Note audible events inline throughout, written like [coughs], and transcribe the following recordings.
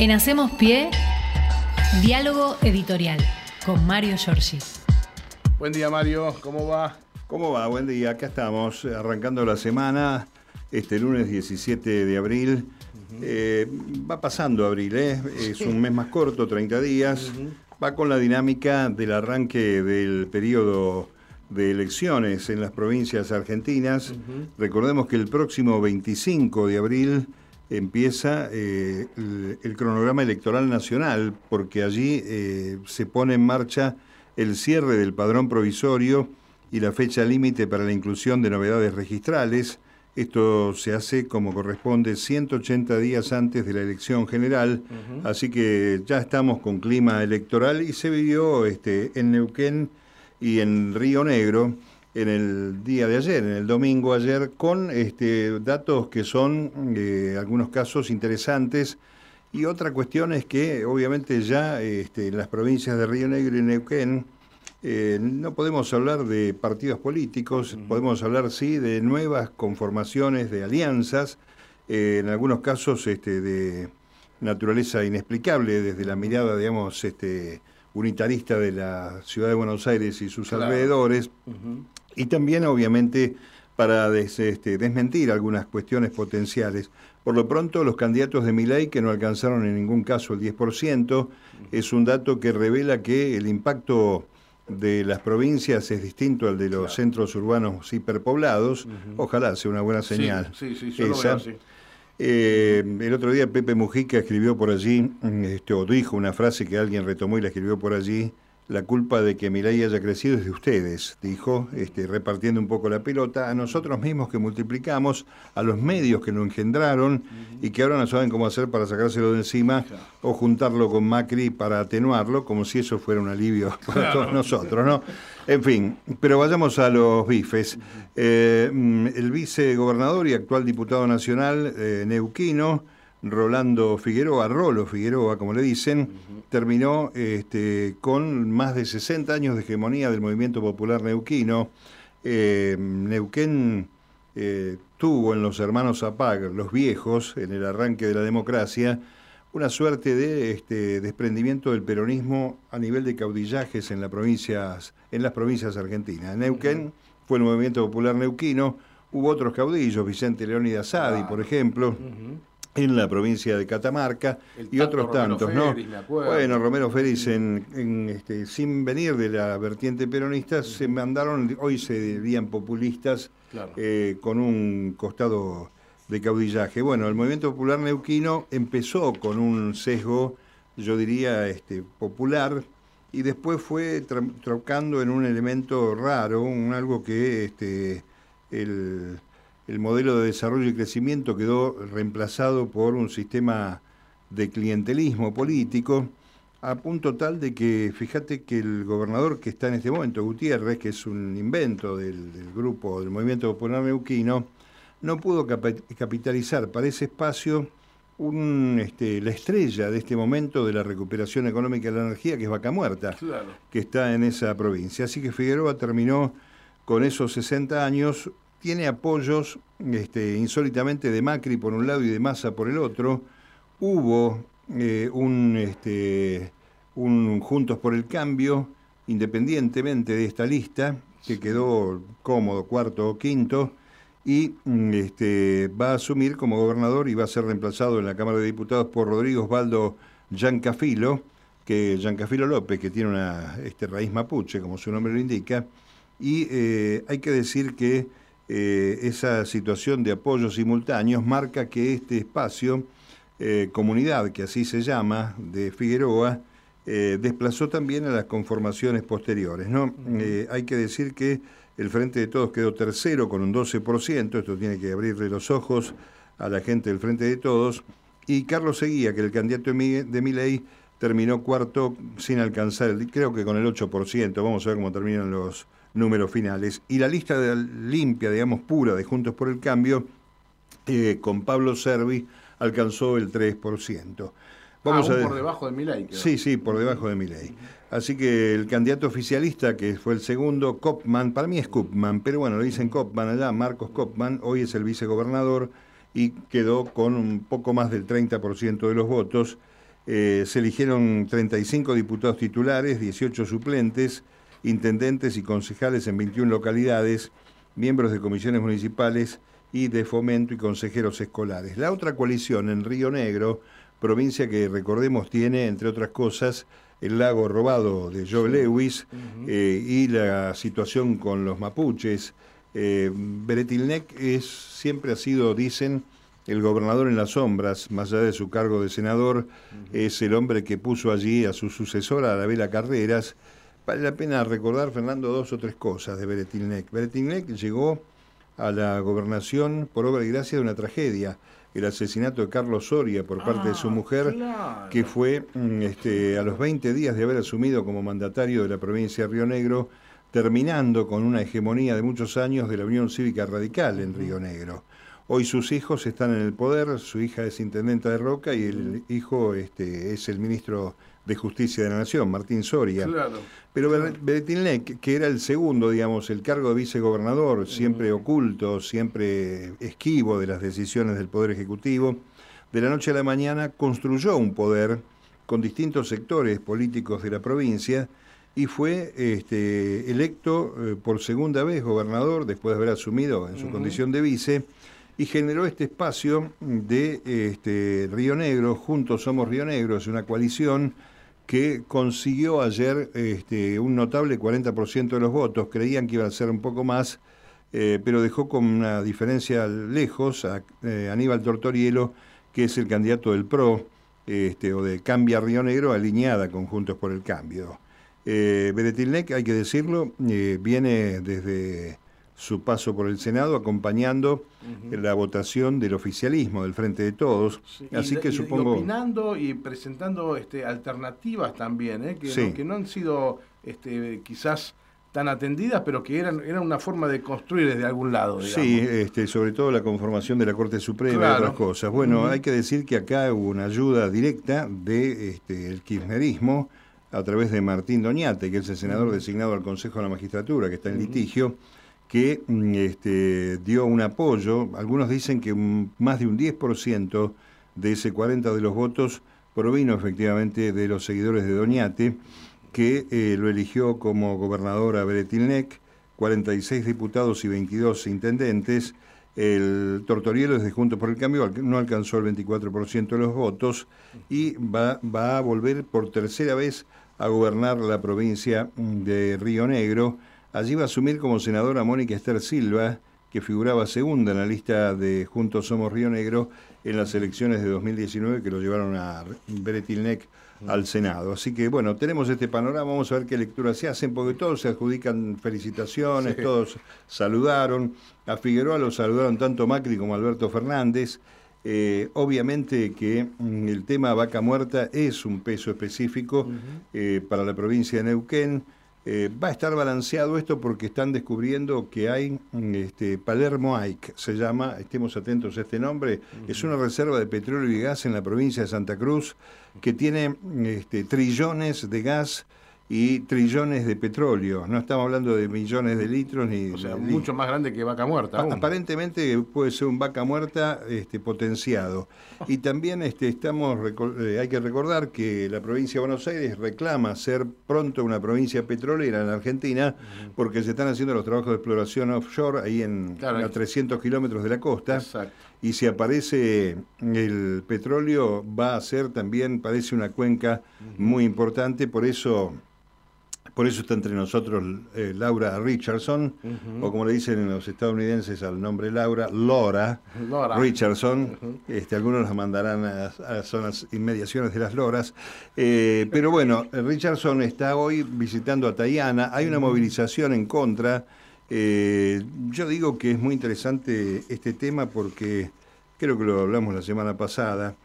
En Hacemos Pie, diálogo editorial con Mario Giorgi. Buen día Mario, ¿cómo va? ¿Cómo va? Buen día, acá estamos arrancando la semana, este lunes 17 de abril. Eh, va pasando abril, ¿eh? es un mes más corto, 30 días. Va con la dinámica del arranque del periodo de elecciones en las provincias argentinas. Recordemos que el próximo 25 de abril empieza eh, el, cronograma electoral nacional, porque allí eh, se pone en marcha el cierre del padrón provisorio y la fecha límite para la inclusión de novedades registrales. Esto se hace como corresponde 180 días antes de la elección general, así que ya estamos con clima electoral y se vivió este, en Neuquén y en Río Negro en el día de ayer, en el domingo ayer, con este, datos que son eh, algunos casos interesantes. Y otra cuestión es que obviamente ya este, en las provincias de Río Negro y Neuquén eh, no podemos hablar de partidos políticos, podemos hablar sí de nuevas conformaciones de alianzas, eh, en algunos casos este, de naturaleza inexplicable desde la mirada, digamos, este, unitarista de la ciudad de Buenos Aires y sus alrededores. Y también, obviamente, para este, desmentir algunas cuestiones potenciales. Por lo pronto, los candidatos de Miley, que no alcanzaron en ningún caso el 10%, es un dato que revela que el impacto de las provincias es distinto al de los centros urbanos hiperpoblados. Ojalá sea una buena señal. Sí, sí, sí, eh, el otro día Pepe Mujica escribió por allí, este, o dijo una frase que alguien retomó y la escribió por allí, la culpa de que Milei haya crecido es de ustedes, dijo, este, repartiendo un poco la pelota, a nosotros mismos que multiplicamos, a los medios que lo engendraron y que ahora no saben cómo hacer para sacárselo de encima o juntarlo con Macri para atenuarlo, como si eso fuera un alivio [laughs] para todos nosotros, ¿no? En fin, pero vayamos a los bifes. Eh, mm, el vicegobernador y actual diputado nacional eh, neuquino, Rolando Figueroa, Rolo Figueroa, como le dicen, terminó este, con más de 60 años de hegemonía del movimiento popular neuquino. Eh, Neuquén eh, tuvo en los hermanos Zapag, los viejos, en el arranque de la democracia, una suerte de este, desprendimiento del peronismo a nivel de caudillajes en, las provincias, en las provincias argentinas. Neuquén fue el movimiento popular neuquino, hubo otros caudillos, Vicente Leónidas Sadi, por ejemplo en la provincia de Catamarca y otros tantos, ¿no? bueno, Romero Félix, en, este, sin venir de la vertiente peronista, se mandaron, hoy se dirían populistas, eh, con un costado de caudillaje. Bueno, el movimiento popular neuquino empezó con un sesgo, yo diría, este, popular, y después fue trocando en un elemento raro, un algo que este, el el modelo de desarrollo y crecimiento quedó reemplazado por un sistema de clientelismo político, a punto tal de que, fíjate que el gobernador que está en este momento, Gutiérrez, que es un invento del, grupo del Movimiento Popular Neuquino, no pudo capitalizar para ese espacio un, este, la estrella de este momento de la recuperación económica de la energía, que es Vaca Muerta, que está en esa provincia. Así que Figueroa terminó con esos 60 años tiene apoyos este, insólitamente de Macri por un lado y de Massa por el otro. Hubo eh, un, este, un Juntos por el Cambio, independientemente de esta lista, que quedó cómodo, cuarto o quinto, y mm, este, va a asumir como gobernador y va a ser reemplazado en la Cámara de Diputados por Rodrigo Osvaldo Giancafilo, que Giancafilo López, que tiene una este, raíz mapuche, como su nombre lo indica, y eh, hay que decir que eh, esa situación de apoyos simultáneos marca que este espacio, eh, comunidad, que así se llama, de Figueroa, eh, desplazó también a las conformaciones posteriores. ¿no? hay que decir que el Frente de Todos quedó tercero con un 12%, esto tiene que abrirle los ojos a la gente del Frente de Todos, y Carlos Seguía, que el candidato de Miley terminó cuarto sin alcanzar, creo que con el 8%, vamos a ver cómo terminan los, números finales. Y la lista de limpia, digamos, pura de Juntos por el Cambio, eh, con Pablo Servi, alcanzó el 3%. Vamos ah, a por debajo de Milei. Sí, sí, por debajo de Milei. Así que el candidato oficialista, que fue el segundo, Kopman, para mí es Kopman, pero bueno, lo dicen Kopman allá, Marcos Kopman, hoy es el vicegobernador y quedó con un poco más del 30% de los votos. Eh, se eligieron 35 diputados titulares, 18 suplentes, intendentes y concejales en 21 localidades, miembros de comisiones municipales y de fomento y consejeros escolares. La otra coalición en Río Negro, provincia que recordemos tiene, entre otras cosas, el lago robado de Joe Lewis eh, y la situación con los mapuches. Eh, Beretilnec es, siempre ha sido, dicen, el gobernador en las sombras, más allá de su cargo de senador, es el hombre que puso allí a su sucesora, Arabela Carreras. Vale la pena recordar, Fernando, dos o tres cosas de Beretilnec. Beretilnec llegó a la gobernación por obra y gracia de una tragedia, el asesinato de Carlos Soria por parte de su ah, mujer, que fue mm, este, a los 20 días de haber asumido como mandatario de la provincia de Río Negro, terminando con una hegemonía de muchos años de la Unión Cívica Radical en Río Negro. Hoy sus hijos están en el poder, su hija es intendenta de Roca y el hijo este, es el ministro de Justicia de la Nación, Martín Soria. Pero Beretilnec, que era el segundo, digamos, el cargo de vicegobernador, siempre oculto, siempre esquivo de las decisiones del Poder Ejecutivo, de la noche a la mañana construyó un poder con distintos sectores políticos de la provincia y fue este, electo eh, por segunda vez gobernador después de haber asumido en su condición de vice y generó este espacio de este, Río Negro, Juntos Somos Río Negro, es una coalición que consiguió ayer este, un notable 40% de los votos, creían que iba a ser un poco más, eh, pero dejó con una diferencia lejos a eh, Aníbal Tortorielo, que es el candidato del PRO, este, o de Cambia Río Negro, alineada con Juntos por el Cambio. Eh, hay que decirlo, eh, viene desde su paso por el Senado acompañando la votación del oficialismo del Frente de Todos. Así que supongo. Y opinando y presentando este, alternativas también, ¿eh? que, no, que no han sido este, quizás tan atendidas, pero que eran, eran una forma de construir desde algún lado. Sí, este, sobre todo la conformación de la Corte Suprema y otras cosas. Bueno, hay que decir que acá hubo una ayuda directa del este, el kirchnerismo a través de Martín Doñate, que es el senador designado al Consejo de la Magistratura, que está en litigio que mm, este, dio un apoyo. Algunos dicen que más de un 10% de ese 40 de los votos provino efectivamente de los seguidores de Doñate, que eh, lo eligió como gobernador a Beretilnec, 46 diputados y 22 intendentes. El Tortorielo desde Juntos por el Cambio no alcanzó el 24% de los votos y va, va a volver por tercera vez a gobernar la provincia de Río Negro Allí va a asumir como senadora Mónica Esther Silva, que figuraba segunda en la lista de Juntos Somos Río Negro en las elecciones de 2019 que lo llevaron a Beretilnec al Senado. Así que bueno, tenemos este panorama, vamos a ver qué lecturas se hacen, porque todos se adjudican felicitaciones, todos saludaron. A Figueroa lo saludaron tanto Macri como Alberto Fernández. Eh, obviamente que mm, el tema vaca muerta es un peso específico eh, para la provincia de Neuquén. Eh, va a estar balanceado esto porque están descubriendo que hay mm, este, Palermo Ike, se llama, estemos atentos a este nombre, es una reserva de petróleo y gas en la provincia de Santa Cruz que tiene mm, este, trillones de gas y trillones de petróleo. No estamos hablando de millones de litros ni. O sea, mucho más grande que vaca muerta. Aparentemente puede ser un vaca muerta este, potenciado. Y también este, estamos eh, hay que recordar que la provincia de Buenos Aires reclama ser pronto una provincia petrolera en Argentina porque se están haciendo los trabajos de exploración offshore ahí en a 300 kilómetros de la costa. Y si aparece el petróleo va a ser también, parece una cuenca muy importante, por eso por eso está entre nosotros eh, Laura Richardson, o como le dicen los estadounidenses al nombre Laura, Laura, Richardson. este, algunos la mandarán a, las zonas inmediaciones de las Loras. Eh, pero bueno, Richardson está hoy visitando a Tayana. Hay una movilización en contra. Eh, yo digo que es muy interesante este tema porque creo que lo hablamos la semana pasada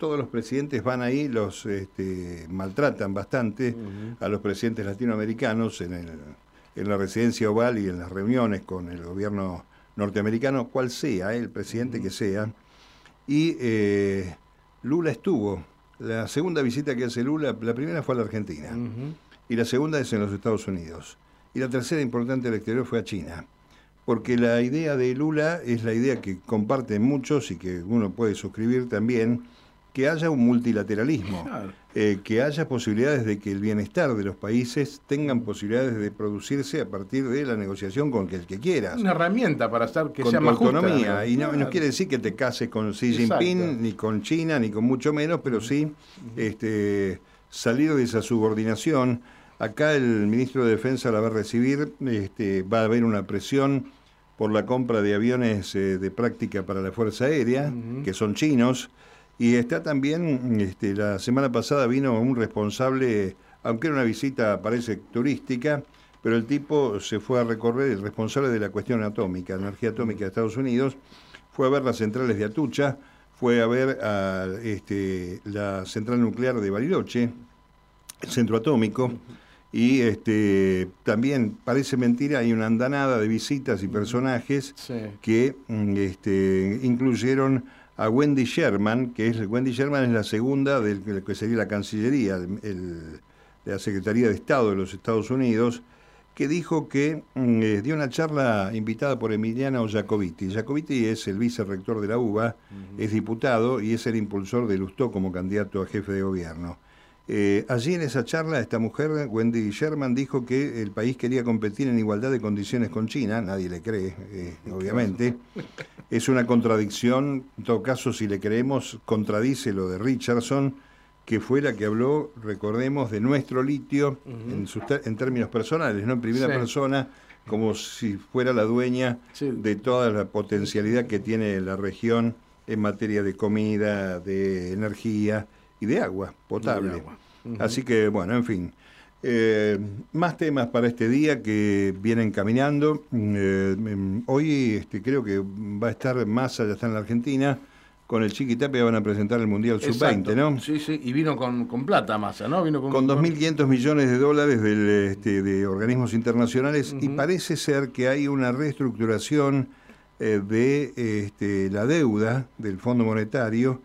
todos los presidentes van ahí, los este, maltratan bastante a los presidentes latinoamericanos en, la residencia oval y en las reuniones con el gobierno norteamericano, cual sea, el presidente que sea. Y eh, Lula estuvo. La segunda visita que hace Lula, la primera fue a la Argentina y la segunda es en los Estados Unidos. Y la tercera importante del exterior fue a China. Porque la idea de Lula es la idea que comparten muchos y que uno puede suscribir también, que haya un multilateralismo, eh, que haya posibilidades de que el bienestar de los países tengan posibilidades de producirse a partir de la negociación con el que quieras. Una herramienta para estar que con sea más autonomía. y no, quiere decir que te cases con Xi Jinping, ni con China, ni con mucho menos, pero sí este, salir de esa subordinación. Acá el ministro de Defensa la va a recibir, este, va a haber una presión por la compra de aviones eh, de práctica para la Fuerza Aérea, que son chinos, y está también, este, la semana pasada vino un responsable, aunque era una visita, parece, turística, pero el tipo se fue a recorrer, el responsable de la cuestión atómica, energía atómica de Estados Unidos, fue a ver las centrales de Atucha, fue a ver a, este, la central nuclear de Bariloche, el centro atómico, y este, también parece mentira, hay una andanada de visitas y personajes que este, incluyeron a Wendy Sherman, que es Wendy Sherman es la segunda de que sería la Cancillería, de la Secretaría de Estado de los Estados Unidos, que dijo que mm, eh, dio una charla invitada por Emiliano Jacobiti. Jacobiti es el vicerrector de la UBA, es diputado y es el impulsor de Lustó como candidato a jefe de gobierno. Eh, allí en esa charla, esta mujer, Wendy Sherman, dijo que el país quería competir en igualdad de condiciones con China, nadie le cree, eh, obviamente. Es una contradicción, en todo caso, si le creemos, contradice lo de Richardson, que fue la que habló, recordemos, de nuestro litio en, términos personales, no en primera persona, como si fuera la dueña de toda la potencialidad que tiene la región en materia de comida, de energía y de agua potable. Así que, bueno, en fin. Eh, más temas para este día que vienen caminando. Eh, em, hoy este, creo que va a estar Massa, ya está en la Argentina. Con el Chiquitapia van a presentar el Mundial Sub-20, ¿no? Sí, sí, y vino con, plata Massa, ¿no? Vino con, con 2.500 millones de dólares del, este, de organismos internacionales y parece ser que hay una reestructuración eh, de este, la deuda del Fondo Monetario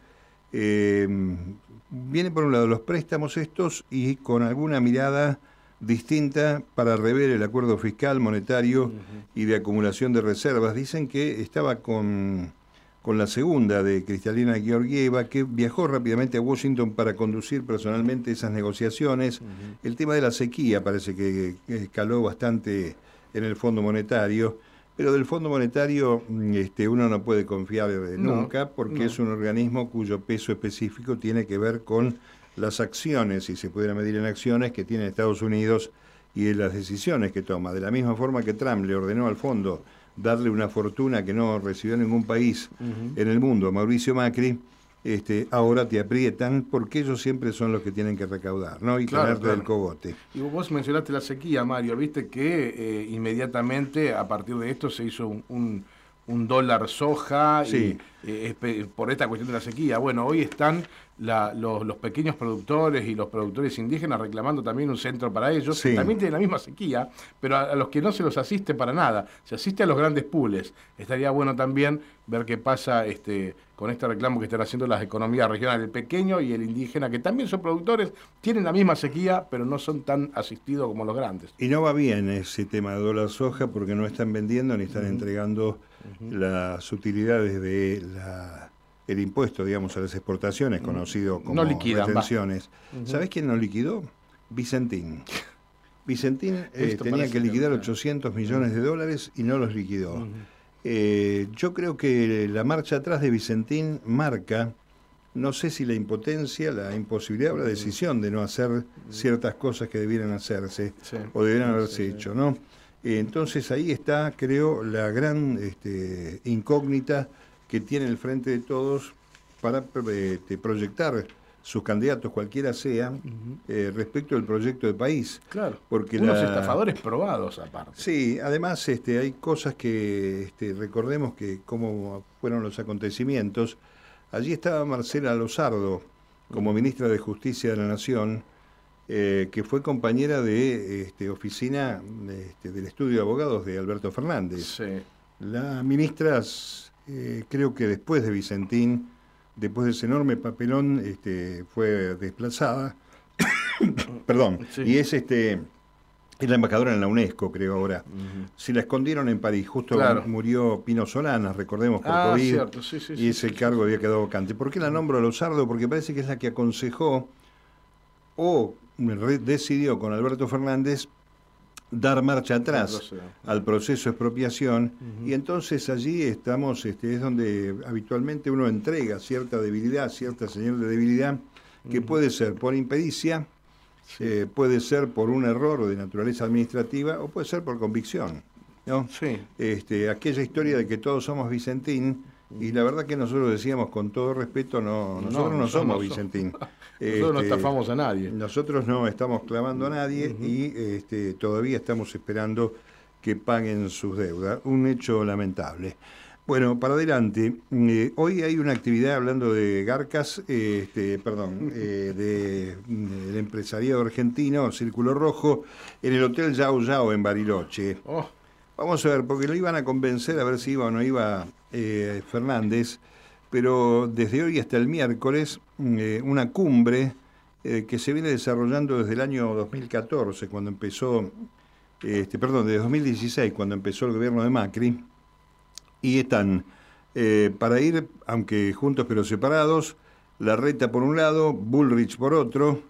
viene por un lado los préstamos estos y con alguna mirada distinta para rever el acuerdo fiscal, monetario y de acumulación de reservas. Dicen que estaba con, con la segunda de Cristalina Georgieva, que viajó rápidamente a Washington para conducir personalmente esas negociaciones. El tema de la sequía parece que escaló bastante en el Fondo Monetario. Pero del Fondo Monetario mm, este, uno no puede confiar nunca porque es un organismo cuyo peso específico tiene que ver con las acciones, si se pudiera medir en acciones, que tiene Estados Unidos y en las decisiones que toma. De la misma forma que Trump le ordenó al fondo darle una fortuna que no recibió ningún país en el mundo Mauricio Macri, este, ahora te aprietan porque ellos siempre son los que tienen que recaudar, ¿no? Y claro, del cogote. Y vos mencionaste la sequía, Mario, viste que eh, inmediatamente a partir de esto se hizo un, un, dólar soja y, eh, por esta cuestión de la sequía. Bueno, hoy están los, pequeños productores y los productores indígenas reclamando también un centro para ellos, también tienen la misma sequía, pero a, los que no se los asiste para nada, se asiste a los grandes pools. Estaría bueno también ver qué pasa este, con este reclamo que están haciendo las economías regionales, el pequeño y el indígena, que también son productores, tienen la misma sequía, pero no son tan asistidos como los grandes. Y no va bien ese tema de dólar soja porque no están vendiendo ni están entregando las utilidades de la el impuesto, digamos, a las exportaciones, conocido como no retenciones. ¿Sabés quién no liquidó? Vicentín. [laughs] Vicentín eh, tenía que liquidar 800 millones de dólares y no los liquidó. Eh, yo creo que la marcha atrás de Vicentín marca, no sé si la impotencia, la imposibilidad o la decisión de no hacer ciertas cosas que debieran hacerse o debieran haberse hecho, ¿no? entonces ahí está, creo, la gran este, incógnita que tiene el Frente de Todos para eh, proyectar sus candidatos, cualquiera sea, eh, respecto del proyecto de país. Claro, porque unos estafadores probados aparte. Sí, además este, hay cosas que este, recordemos que cómo fueron los acontecimientos. Allí estaba Marcela Lozardo como ministra de Justicia de la Nación, eh, que fue compañera de este, oficina este, del estudio de abogados de Alberto Fernández. Sí. La ministra eh, creo que después de Vicentín, después de ese enorme papelón, este, fue desplazada. [coughs] Perdón. Y es este Es la embajadora en la UNESCO, creo ahora. Se la escondieron en París. Justo murió Pino Solanas, recordemos, por ah, COVID. y ese cargo había quedado vacante. ¿Por qué la nombro a Lozardo? Porque parece que es la que aconsejó o decidió con Alberto Fernández dar marcha atrás al proceso de expropiación y entonces allí estamos, este, es donde habitualmente uno entrega cierta debilidad, cierta señal de debilidad, que puede ser por impedicia, eh, puede ser por un error de naturaleza administrativa o puede ser por convicción. ¿no? Sí. Este, aquella historia de que todos somos Vicentín, y la verdad que nosotros decíamos con todo respeto, no, nosotros no, somos Vicentín. [laughs] nosotros no este, estafamos a nadie. Nosotros no estamos clavando a nadie y este, todavía estamos esperando que paguen sus deudas. Un hecho lamentable. Bueno, para adelante. Eh, hoy hay una actividad hablando de Garcas, este, perdón, eh, del empresariado argentino, Círculo Rojo, en el Hotel Yao Yao en Bariloche. Oh. Vamos a ver, porque lo iban a convencer a ver si iba o no iba eh, Fernández, pero desde hoy hasta el miércoles, una cumbre que se viene desarrollando desde el año 2014, cuando empezó, este, perdón, desde 2016, cuando empezó el gobierno de Macri y están eh, para ir, aunque juntos pero separados, la reta por un lado, Bullrich por otro,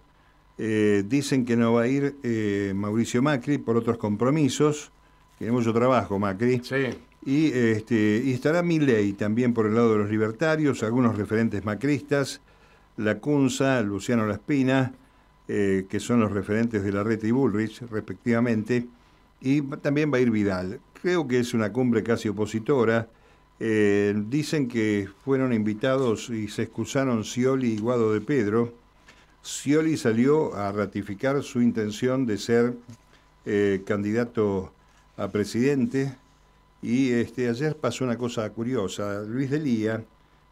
eh, dicen que no va a ir eh, Mauricio Macri por otros compromisos, tiene mucho trabajo Macri. Sí. Y, este, y estará Milley también por el lado de los libertarios, algunos referentes macristas, la Cunza, Luciano Laspina, que son los referentes de la reta y Bullrich, respectivamente, y también va a ir Vidal creo que es una cumbre casi opositora. Eh, dicen que fueron invitados y se excusaron Scioli y Guado de Pedro. Scioli salió a ratificar su intención de ser eh, candidato a presidente y este, ayer pasó una cosa curiosa. Luis Delía,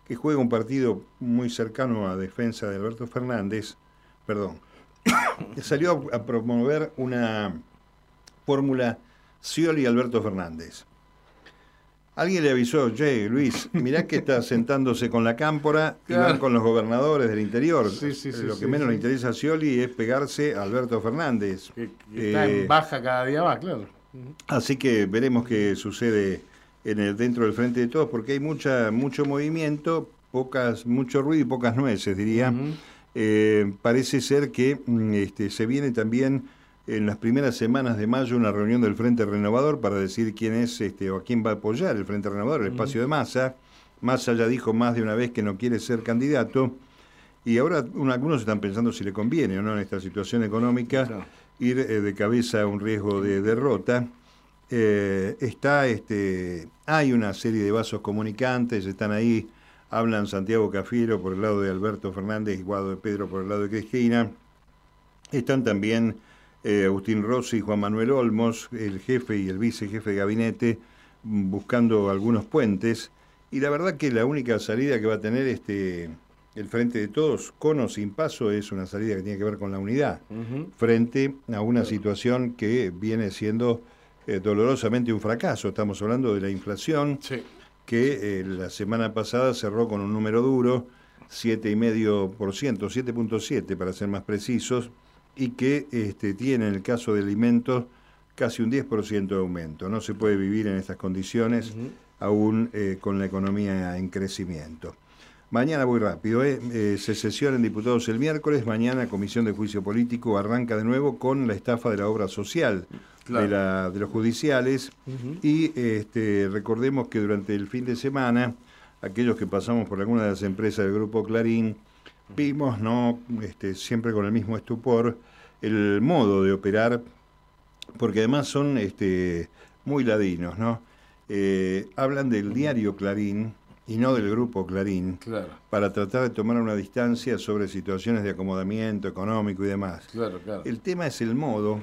que juega un partido muy cercano a defensa de Alberto Fernández, perdón, [coughs] salió a promover una fórmula Scioli Alberto Fernández. Alguien le avisó, che, Luis, mirá que está sentándose con la cámpora y van con los gobernadores del interior. Lo que menos le interesa a Scioli es pegarse a Alberto Fernández. está en eh, baja cada día más, claro. Así que veremos qué sucede en el, dentro del frente de todos, porque hay mucha, mucho movimiento, pocas, mucho ruido y pocas nueces, diría. Eh, parece ser que mm, este, se viene también en las primeras semanas de mayo una reunión del Frente Renovador para decir quién es este, o a quién va a apoyar el Frente Renovador, el espacio de Massa. Massa ya dijo más de una vez que no quiere ser candidato. Y ahora algunos están pensando si le conviene o no en esta situación económica ir eh, de cabeza a un riesgo de derrota. Eh, está este, hay una serie de vasos comunicantes, están ahí, hablan Santiago Cafiero por el lado de Alberto Fernández y Guado de Pedro por el lado de Cristina. Están también eh, Agustín Rossi y Juan Manuel Olmos, el jefe y el vicejefe de gabinete, buscando algunos puentes. Y la verdad que la única salida que va a tener este el Frente de Todos, con o sin paso, es una salida que tiene que ver con la unidad, frente a una situación que viene siendo eh, dolorosamente un fracaso. Estamos hablando de la inflación, que eh, la semana pasada cerró con un número duro, 7,5%, 7.7 para ser más precisos, y que este, tiene en el caso de alimentos casi un 10% de aumento. No se puede vivir en estas condiciones aún eh, con la economía en crecimiento. Mañana voy rápido, ¿eh? eh se sesiona en diputados el miércoles, mañana Comisión de Juicio Político arranca de nuevo con la estafa de la obra social de, la, de, los judiciales y este, recordemos que durante el fin de semana aquellos que pasamos por alguna de las empresas del Grupo Clarín, vimos, ¿no? Este, siempre con el mismo estupor, el modo de operar, porque además son este, muy ladinos, ¿no? Eh, hablan del diario Clarín y no del grupo Clarín, para tratar de tomar una distancia sobre situaciones de acomodamiento económico y demás. El tema es el modo.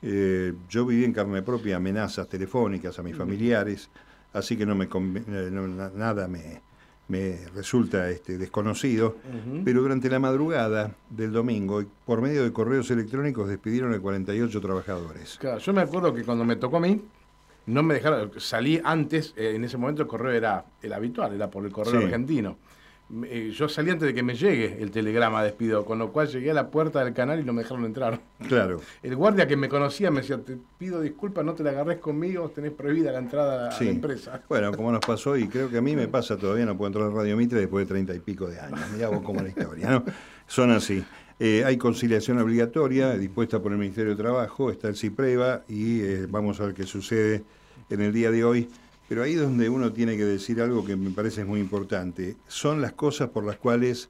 Eh, yo viví en carne propia amenazas telefónicas a mis familiares, así que no me eh, nada me, me resulta este, desconocido, pero durante la madrugada del domingo, por medio de correos electrónicos, despidieron a 48 trabajadores. Claro, yo me acuerdo que cuando me tocó a mí, no me dejaron, salí antes, eh, en ese momento el correo era el habitual, era por el correo argentino. eh, yo salí antes de que me llegue el telegrama de despido, con lo cual llegué a la puerta del canal y no me dejaron entrar. Claro. [laughs] El guardia que me conocía me decía, te pido disculpas, no te la agarres conmigo, tenés prohibida la entrada a la empresa. [laughs] Bueno, como nos pasó, y creo que a mí me pasa todavía, no puedo entrar a Radio Mitre después de treinta y pico de años. Mirá vos cómo la historia, ¿no? Son así. Eh, hay conciliación obligatoria dispuesta por el Ministerio de Trabajo, está el CIPREVA y eh, vamos a ver qué sucede en el día de hoy. Pero ahí es donde uno tiene que decir algo que me parece muy importante. Son las cosas por las cuales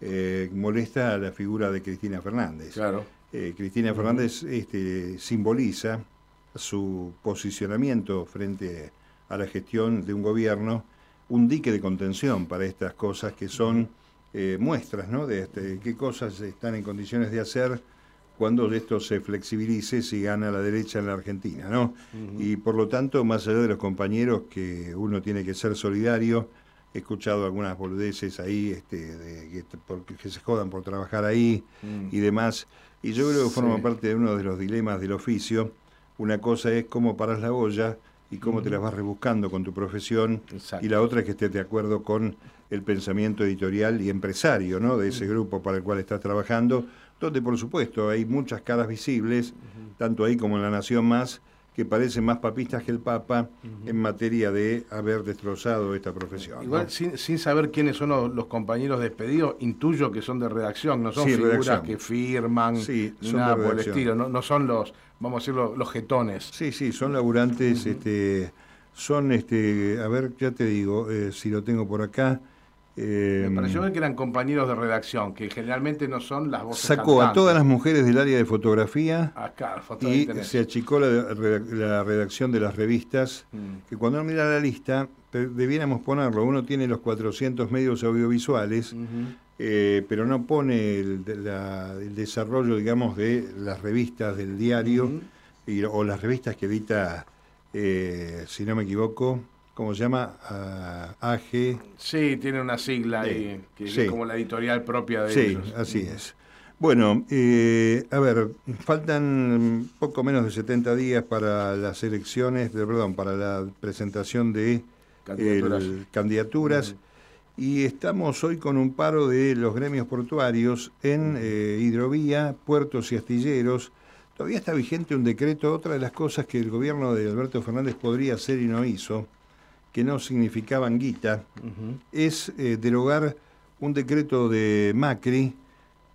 eh, molesta a la figura de Cristina Fernández. Claro. Cristina Fernández este, simboliza su posicionamiento frente a la gestión de un gobierno, un dique de contención para estas cosas que son eh, muestras ¿no? de este, qué cosas están en condiciones de hacer cuando esto se flexibilice si gana la derecha en la Argentina. ¿no? Y por lo tanto, más allá de los compañeros que uno tiene que ser solidario, he escuchado algunas boludeces ahí este, de, que, se jodan por trabajar ahí mm. y demás. Y yo creo que forma parte de uno de los dilemas del oficio. Una cosa es cómo paras la olla y cómo te las vas rebuscando con tu profesión. Y la otra es que estés de acuerdo con el pensamiento editorial y empresario ¿no? de ese grupo para el cual estás trabajando, donde por supuesto hay muchas caras visibles, tanto ahí como en La Nación Más, que parecen más papistas que el Papa en materia de haber destrozado esta profesión. Igual, sin, saber quiénes son los, compañeros despedidos, intuyo que son de redacción, no son figuras que firman, nada por el estilo, no, son los, vamos a decirlo, los jetones. Sí, sí, son laburantes, este, son, este, a ver, ya te digo, eh, si lo tengo por acá, me em, pareció que eran compañeros de redacción, que generalmente no son las voces Sacó a todas las mujeres del área de fotografía Acá, y se achicó la, redacción de las revistas, mm. que cuando uno mira la lista, debiéramos ponerlo, uno tiene los 400 medios audiovisuales, eh, pero no pone el, desarrollo, digamos, de las revistas del diario o las revistas que edita, eh, si no me equivoco, ¿cómo se llama? AG. Sí, tiene una sigla ahí, que es como la editorial propia de ellos. Sí, así es. Bueno, eh, a ver, faltan poco menos de 70 días para las elecciones, perdón, para la presentación de candidaturas. Y estamos hoy con un paro de los gremios portuarios en eh, hidrovía, puertos y astilleros. Todavía está vigente un decreto, otra de las cosas que el gobierno de Alberto Fernández podría hacer y no hizo, que no significaban guita, es eh, derogar un decreto de Macri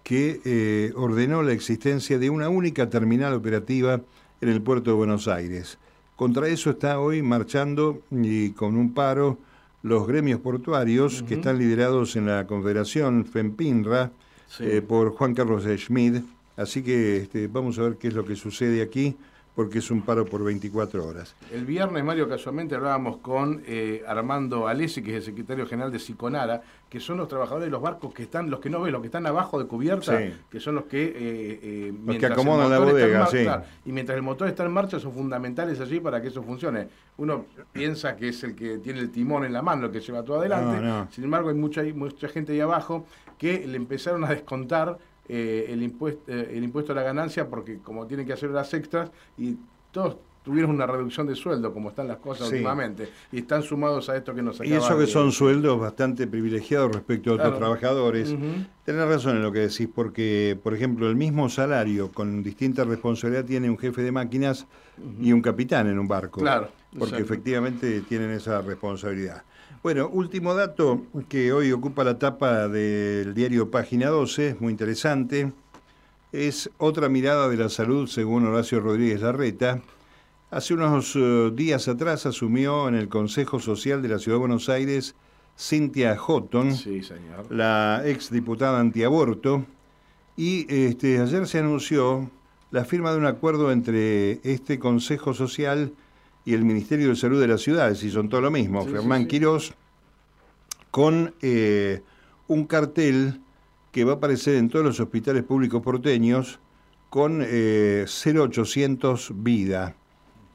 que eh, ordenó la existencia de una única terminal operativa en el puerto de Buenos Aires. Contra eso está hoy marchando y con un paro los gremios portuarios que están liderados en la Confederación FEMPINRA eh, por Juan Carlos Schmid. Así que este, vamos a ver qué es lo que sucede aquí porque es un paro por 24 horas. El viernes, Mario, casualmente hablábamos con eh, Armando Alessi, que es el secretario general de Siconara, que son los trabajadores de los barcos que están, los que no ven, los que están abajo de cubierta, que son los que... Eh, eh, los que acomodan la bodega, sí. y mientras el motor está en marcha son fundamentales allí para que eso funcione. Uno piensa que es el que tiene el timón en la mano, el que lleva todo adelante. Sin embargo, hay mucha, mucha gente ahí abajo que le empezaron a descontar eh, el, impuesto, eh, el impuesto a la ganancia porque como tienen que hacer las extras y todos tuvieron una reducción de sueldo, como están las cosas últimamente, y están sumados a esto que nos acaba Y eso que son sueldos bastante privilegiados respecto a otros trabajadores. Tenés razón en lo que decís, porque, por ejemplo, el mismo salario con distinta responsabilidad tiene un jefe de máquinas y un capitán en un barco. Claro. Porque efectivamente tienen esa responsabilidad. Bueno, último dato que hoy ocupa la tapa del diario Página 12, muy interesante, es otra mirada de la salud según Horacio Rodríguez Larreta. Hace unos eh, días atrás asumió en el Consejo Social de la Ciudad de Buenos Aires Cintia Houghton, sí, señor. la exdiputada antiaborto, y este, ayer se anunció la firma de un acuerdo entre este Consejo Social y el Ministerio de Salud de la ciudad, si son todo lo mismo, Germán Quirós, con eh, un cartel que va a aparecer en todos los hospitales públicos porteños con 0800 eh, Vida.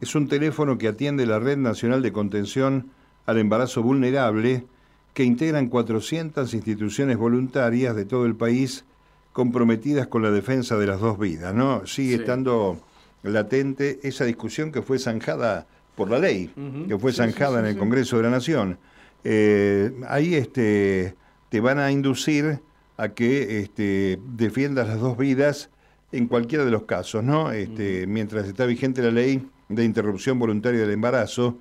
Es un teléfono que atiende la Red Nacional de Contención al Embarazo Vulnerable, que integran 400 instituciones voluntarias de todo el país comprometidas con la defensa de las dos vidas. ¿no? Sigue estando latente esa discusión que fue zanjada por la ley, que fue zanjada en el Congreso de la Nación. Eh, ahí este, te van a inducir a que este, defiendas las dos vidas en cualquiera de los casos, ¿no? Este, mientras está vigente la ley de interrupción voluntaria del embarazo,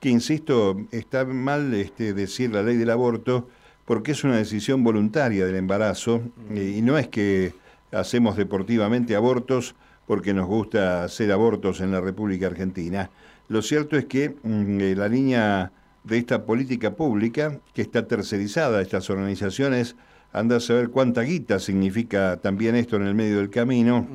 que insisto, está mal este, decir la ley del aborto, porque es una decisión voluntaria del embarazo, y no es que hacemos deportivamente abortos porque nos gusta hacer abortos en la República Argentina. Lo cierto es que mm, eh, la línea de esta política pública, que está tercerizada a estas organizaciones, anda a saber cuánta guita significa también esto en el medio del camino.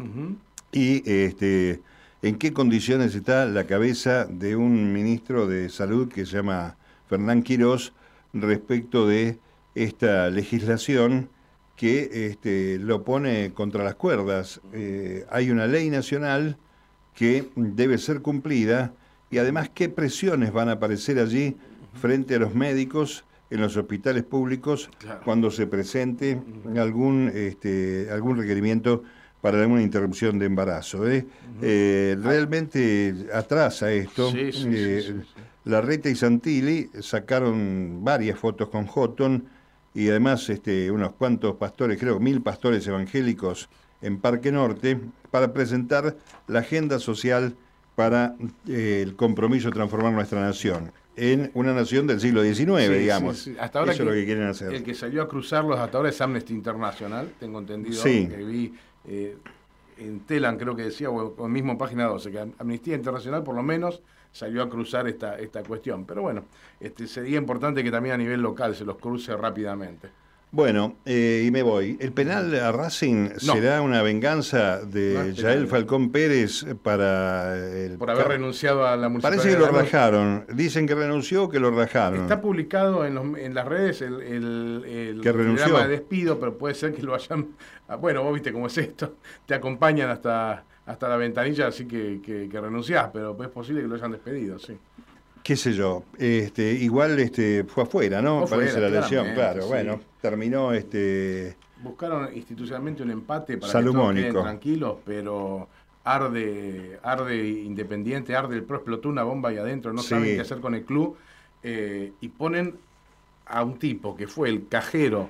Y este, en qué condiciones está la cabeza de un ministro de salud que se llama Fernán Quirós respecto de esta legislación que este, lo pone contra las cuerdas. Eh, hay una ley nacional que debe ser cumplida y además qué presiones van a aparecer allí frente a los médicos en los hospitales públicos cuando se presente algún, este, algún requerimiento para alguna interrupción de embarazo. ¿eh? Eh, realmente atrasa esto. la Reta y Santilli sacaron varias fotos con Houghton y además este, unos cuantos pastores, creo mil pastores evangélicos en Parque Norte, para presentar la agenda social para eh, el compromiso de transformar nuestra nación en una nación del siglo XIX, digamos. Hasta ahora Eso es lo que quieren hacer. El que salió a cruzarlos hasta ahora es Amnesty International, tengo entendido que vi eh, en Telan, creo que decía, o, en mismo página 12, que Amnistía Internacional por lo menos salió a cruzar esta, esta cuestión. Pero bueno, este, sería importante que también a nivel local se los cruce rápidamente. Bueno, eh, y me voy. ¿El penal a Racing será una venganza de Yael Falcón Pérez para... El... Por haber renunciado a la municipalidad. Parece que lo rajaron. Dicen que renunció o que lo rajaron. Está publicado en, las redes el, el, que renunció. de despido, pero puede ser que lo hayan... Ah, bueno, vos viste cómo es esto. Te acompañan hasta, hasta la ventanilla, así que, que, que renunciás, pero es posible que lo hayan despedido, sí qué sé yo, este, igual este, fue afuera, ¿no? Parece la lesión, claro. Bueno, terminó este. Buscaron institucionalmente un empate para que todos queden tranquilos, pero arde, arde Independiente, arde el Pro, explotó una bomba ahí adentro, no saben qué hacer con el club, eh, y ponen a un tipo que fue el cajero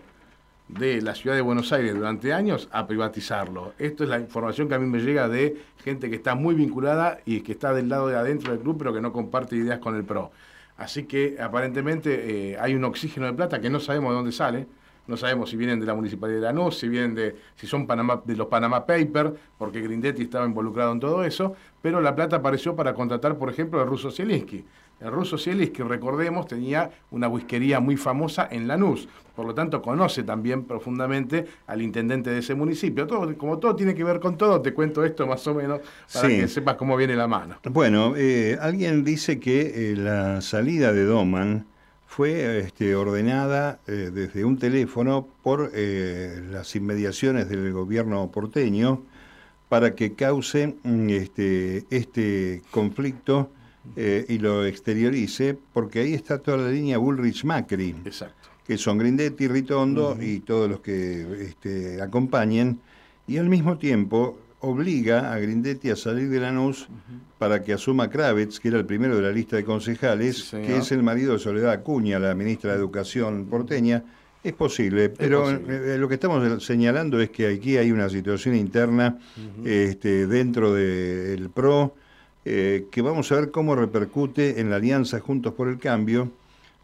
de la ciudad de Buenos Aires durante años a privatizarlo. Esto es la información que a mí me llega de gente que está muy vinculada y que está del lado de adentro del club, pero que no comparte ideas con el PRO. Así que aparentemente eh, hay un oxígeno de plata que no sabemos de dónde sale. No sabemos si vienen de la Municipalidad de Lanús, si vienen de, si son Panamá, de los Panama Papers, porque Grindetti estaba involucrado en todo eso, pero la plata apareció para contratar, por ejemplo, a Russo Zielinski. El ruso que recordemos, tenía una whiskería muy famosa en Lanús, por lo tanto conoce también profundamente al intendente de ese municipio. Todo, como todo tiene que ver con todo, te cuento esto más o menos para que sepas cómo viene la mano. Bueno, eh, alguien dice que eh, la salida de Doman fue este, ordenada eh, desde un teléfono por las inmediaciones del gobierno porteño para que cause mm, este, este conflicto eh, y lo exteriorice, porque ahí está toda la línea Bullrich-Macri, que son Grindetti, Ritondo y todos los que este, acompañen, y al mismo tiempo obliga a Grindetti a salir de Lanús para que asuma Kravitz, que era el primero de la lista de concejales, que es el marido de Soledad Acuña, la ministra de Educación porteña. Es posible, pero eh, lo que estamos señalando es que aquí hay una situación interna este, dentro del PRO, eh, que vamos a ver cómo repercute en la alianza Juntos por el Cambio.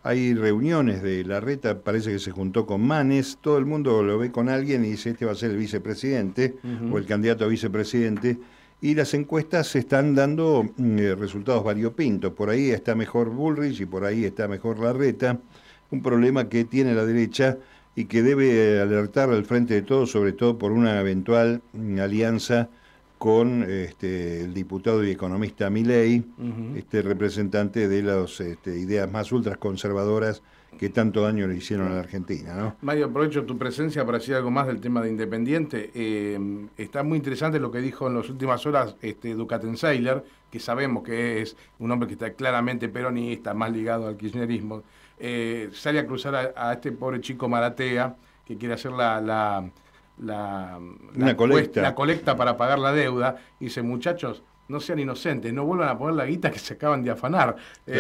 Hay reuniones de la reta, parece que se juntó con Manes, todo el mundo lo ve con alguien y dice este va a ser el vicepresidente o el candidato a vicepresidente. Y las encuestas están dando mm, eh, resultados variopintos. Por ahí está mejor Bullrich y por ahí está mejor la reta. Un problema que tiene la derecha y que debe alertar al frente de todos, sobre todo por una eventual mm, alianza con este, el diputado y economista Milei, este representante de las este, ideas más ultraconservadoras que tanto daño le hicieron a la Argentina. ¿no? Mario, aprovecho tu presencia para decir algo más del tema de Independiente. Eh, está muy interesante lo que dijo en las últimas horas este, Ducatenseiler, que sabemos que es un hombre que está claramente peronista, más ligado al kirchnerismo. Eh, sale a cruzar a, este pobre chico Maratea, que quiere hacer la la, colecta. la colecta para pagar la deuda. Y dice, muchachos, no sean inocentes, no vuelvan a poner la guita que se acaban de afanar,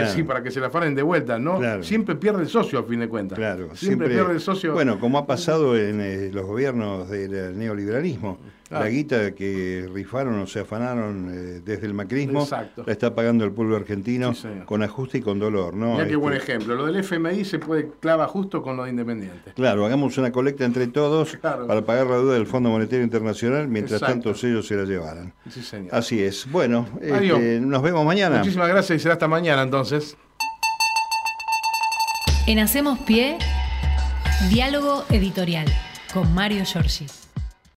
sí, para que se la afanen de vuelta, ¿no? Siempre pierde el socio a fin de cuentas. Claro, siempre, pierde el socio. Bueno, como ha pasado en eh, los gobiernos del neoliberalismo. La guita que rifaron o se afanaron eh, desde el macrismo la está pagando el pueblo argentino con ajuste y con dolor. ¿no? Mira qué buen este, ejemplo. Lo del FMI se puede clavar justo con lo de Independiente. Claro, hagamos una colecta entre todos [laughs] para pagar la deuda del Fondo Monetario Internacional mientras tanto ellos se la llevaran. Así es. Bueno, este, nos vemos mañana. Muchísimas gracias y será hasta mañana entonces. En Hacemos Pie, diálogo editorial con Mario Giorgi.